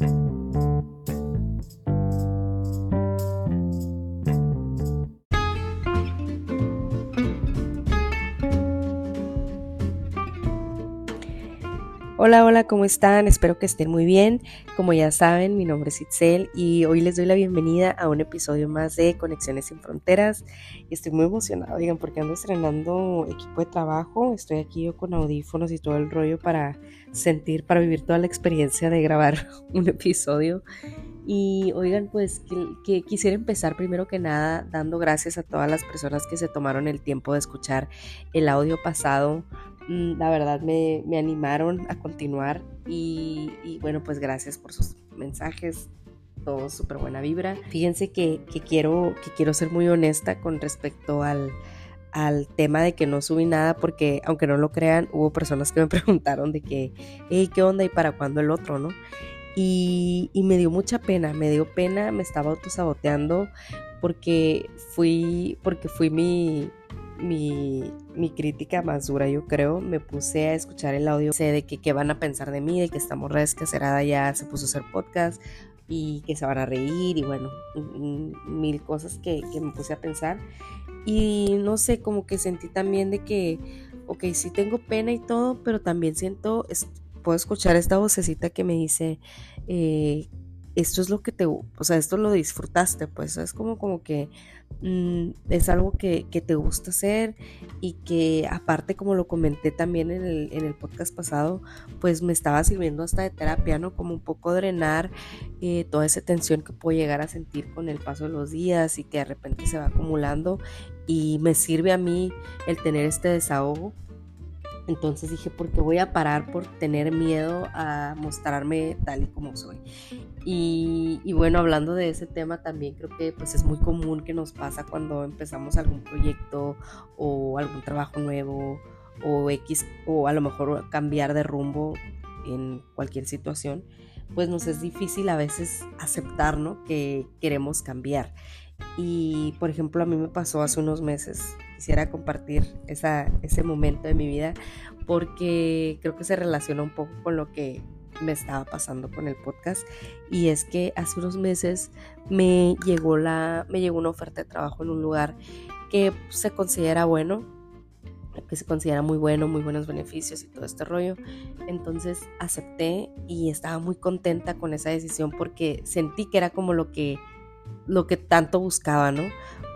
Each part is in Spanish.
thank you. Hola, hola, ¿cómo están? Espero que estén muy bien. Como ya saben, mi nombre es Itzel y hoy les doy la bienvenida a un episodio más de Conexiones sin Fronteras. Estoy muy emocionada, digan, porque ando estrenando equipo de trabajo. Estoy aquí yo con audífonos y todo el rollo para sentir, para vivir toda la experiencia de grabar un episodio. Y oigan, pues que, quisiera empezar primero que nada dando gracias a todas las personas que se tomaron el tiempo de escuchar el audio pasado la verdad me, animaron a continuar y, bueno, pues gracias por sus mensajes, todo súper buena vibra. Fíjense que, quiero, que quiero ser muy honesta con respecto al, al tema de que no subí nada porque aunque no lo crean, hubo personas que me preguntaron de que, hey, ¿qué onda y para cuándo el otro, no? Y, y, me dio mucha pena, me dio pena, me estaba autosaboteando porque fui, porque fui mi, mi, mi, crítica más dura, yo creo. Me puse a escuchar el audio, sé de que qué van a pensar de mí, de que esta morra ya se puso a hacer podcast y que se van a reír y bueno, mil cosas que, que me puse a pensar. Y no sé, como que sentí también de que, ok, sí tengo pena y todo, pero también siento, puedo escuchar esta vocecita que me dice, eh, esto es lo que te, o sea, esto lo disfrutaste, pues es como, como que mm, es algo que, te gusta hacer y que aparte, como lo comenté también en el, en el, podcast pasado, pues me estaba sirviendo hasta de terapia, ¿no? Como un poco drenar eh, toda esa tensión que puedo llegar a sentir con el paso de los días y que de repente se va acumulando y me sirve a mí el tener este desahogo entonces dije, ¿por qué voy a parar por tener miedo a mostrarme tal y como soy? Y, bueno, hablando de ese tema también creo que pues es muy común que nos pasa cuando empezamos algún proyecto o algún trabajo nuevo o X o a lo mejor cambiar de rumbo en cualquier situación, pues nos es difícil a veces aceptar ¿no? que queremos cambiar. Y por ejemplo, a mí me pasó hace unos meses, quisiera compartir ese momento de mi vida porque creo que se relaciona un poco con lo que me estaba pasando con el podcast y es que hace unos meses me llegó la me llegó una oferta de trabajo en un lugar que se considera bueno que se considera muy bueno, muy buenos beneficios y todo este rollo. Entonces acepté y estaba muy contenta con esa decisión porque sentí que era como lo que lo que tanto buscaba, ¿no?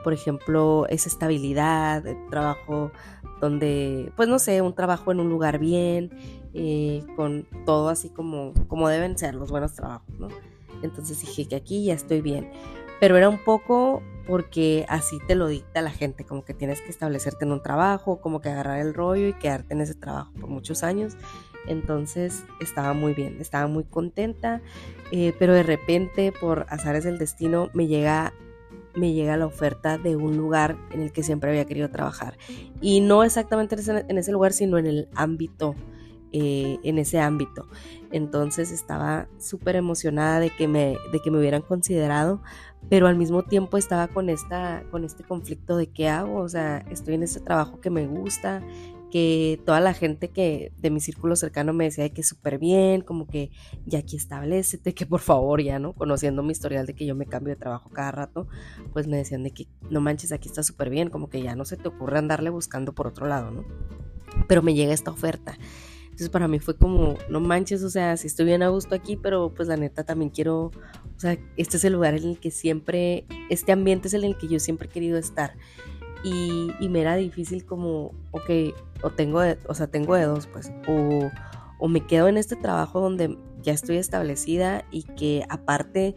Por ejemplo, esa estabilidad, el trabajo donde, pues no sé, un trabajo en un lugar bien, eh, con todo así como, como deben ser los buenos trabajos, ¿no? Entonces dije que aquí ya estoy bien. Pero era un poco porque así te lo dicta la gente, como que tienes que establecerte en un trabajo, como que agarrar el rollo y quedarte en ese trabajo por muchos años. Entonces estaba muy bien, estaba muy contenta, eh, pero de repente por azares del destino me llega me llega la oferta de un lugar en el que siempre había querido trabajar. Y no exactamente en ese, lugar, sino en el ámbito, eh, en ese ámbito. Entonces estaba súper emocionada de que, me, de que me hubieran considerado, pero al mismo tiempo estaba con, esta, con este conflicto de qué hago. O sea, estoy en este trabajo que me gusta, que toda la gente que de mi círculo cercano me decía que súper bien, como que ya aquí establecete, que por favor ya, ¿no? Conociendo mi historial de que yo me cambio de trabajo cada rato, pues me decían de que no manches, aquí está súper bien, como que ya no se te ocurre andarle buscando por otro lado, ¿no? Pero me llega esta oferta. Entonces para mí fue como, no manches, o sea, si estoy bien a gusto aquí, pero pues la neta también quiero, o sea, este es el lugar en el que siempre, este ambiente es el en el que yo siempre he querido estar y, me era difícil como, ok, o tengo, de, o sea, tengo de pues, o, o me quedo en este trabajo donde ya estoy establecida y que aparte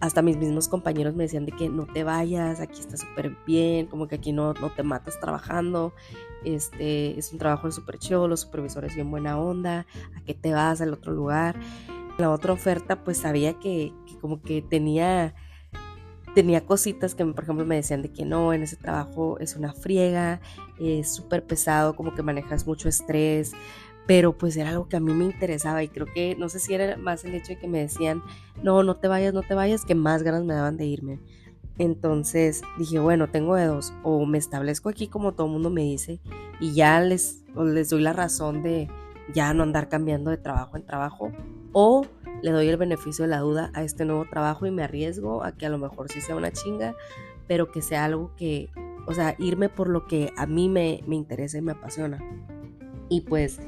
hasta mis mismos compañeros me decían de que no te vayas, aquí está súper bien, como que aquí no, no te matas trabajando, este, es un trabajo súper chido, los supervisores bien buena onda, ¿a qué te vas al otro lugar? La otra oferta pues sabía que como que tenía tenía cositas que, por ejemplo, me decían de que no, en ese trabajo es una friega, es súper pesado, como que manejas mucho estrés, pero pues era algo que a mí me interesaba y creo que, no sé si era más el hecho de que me decían, no, no te vayas, no te vayas, que más ganas me daban de irme. Entonces dije, bueno, tengo de dos, o me establezco aquí como todo mundo me dice y ya les, les doy la razón de ya no andar cambiando de trabajo en trabajo, o le doy el beneficio de la duda a este nuevo trabajo y me arriesgo a que a lo mejor sí sea una chinga, pero que sea algo que, o sea, irme por lo que a mí me, me interesa y me apasiona. Y pues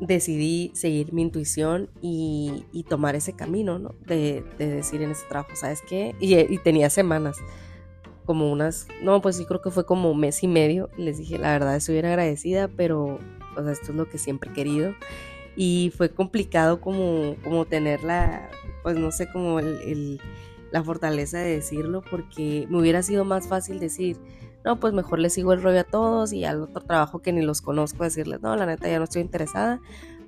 decidí seguir mi intuición y, tomar ese camino, ¿no? De, decir en ese trabajo, ¿sabes qué? Y, y, tenía semanas, como unas, no, pues sí creo que fue como un mes y medio. Les dije, la verdad, estoy bien agradecida, pero, o sea, esto es lo que siempre he querido. Y fue complicado como, como tener la, pues no sé, como el, la fortaleza de decirlo, porque me hubiera sido más fácil decir, no, pues mejor le sigo el rollo a todos y al otro trabajo que ni los conozco decirles, no, la neta ya no estoy interesada.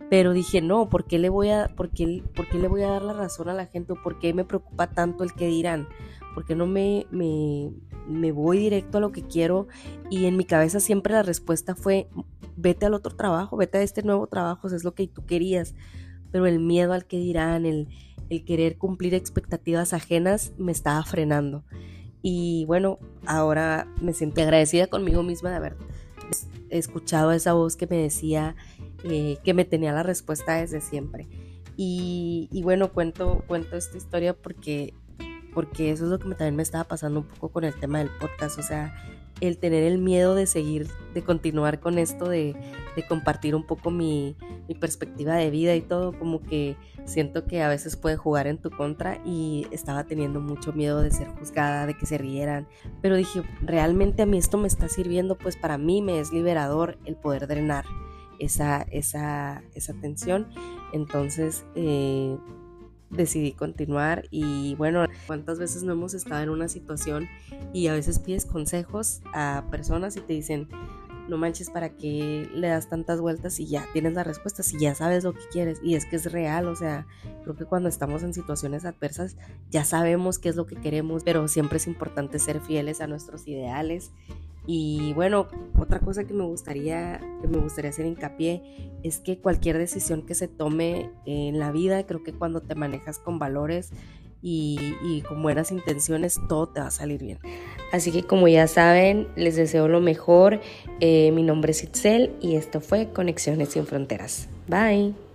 Pero dije, no, ¿por qué le voy a, por qué, le voy a dar la razón a la gente por qué me preocupa tanto el que dirán? porque no me, me, me, voy directo a lo que quiero? Y en mi cabeza siempre la respuesta fue, vete al otro trabajo, vete a este nuevo trabajo, es lo que tú querías. Pero el miedo al que dirán, el, el querer cumplir expectativas ajenas me estaba frenando. Y bueno, ahora me siento agradecida conmigo misma de haber escuchado esa voz que me decía eh, que me tenía la respuesta desde siempre. Y, bueno, cuento, cuento esta historia porque porque eso es lo que también me estaba pasando un poco con el tema del podcast, o sea, el tener el miedo de seguir, de continuar con esto, de, compartir un poco mi, perspectiva de vida y todo, como que siento que a veces puede jugar en tu contra y estaba teniendo mucho miedo de ser juzgada, de que se rieran, pero dije, realmente a mí esto me está sirviendo, pues para mí me es liberador el poder drenar esa, esa, esa tensión, entonces... Eh, decidí continuar y bueno, cuántas veces no hemos estado en una situación y a veces pides consejos a personas y te dicen, no manches, ¿para qué le das tantas vueltas y ya tienes la respuesta, si ya sabes lo que quieres? Y es que es real, o sea, creo que cuando estamos en situaciones adversas ya sabemos qué es lo que queremos, pero siempre es importante ser fieles a nuestros ideales y bueno, otra cosa que me gustaría, que me gustaría hacer hincapié es que cualquier decisión que se tome en la vida, creo que cuando te manejas con valores y, con buenas intenciones, todo te va a salir bien. Así que como ya saben, les deseo lo mejor. Eh, mi nombre es Itzel y esto fue Conexiones sin Fronteras. Bye.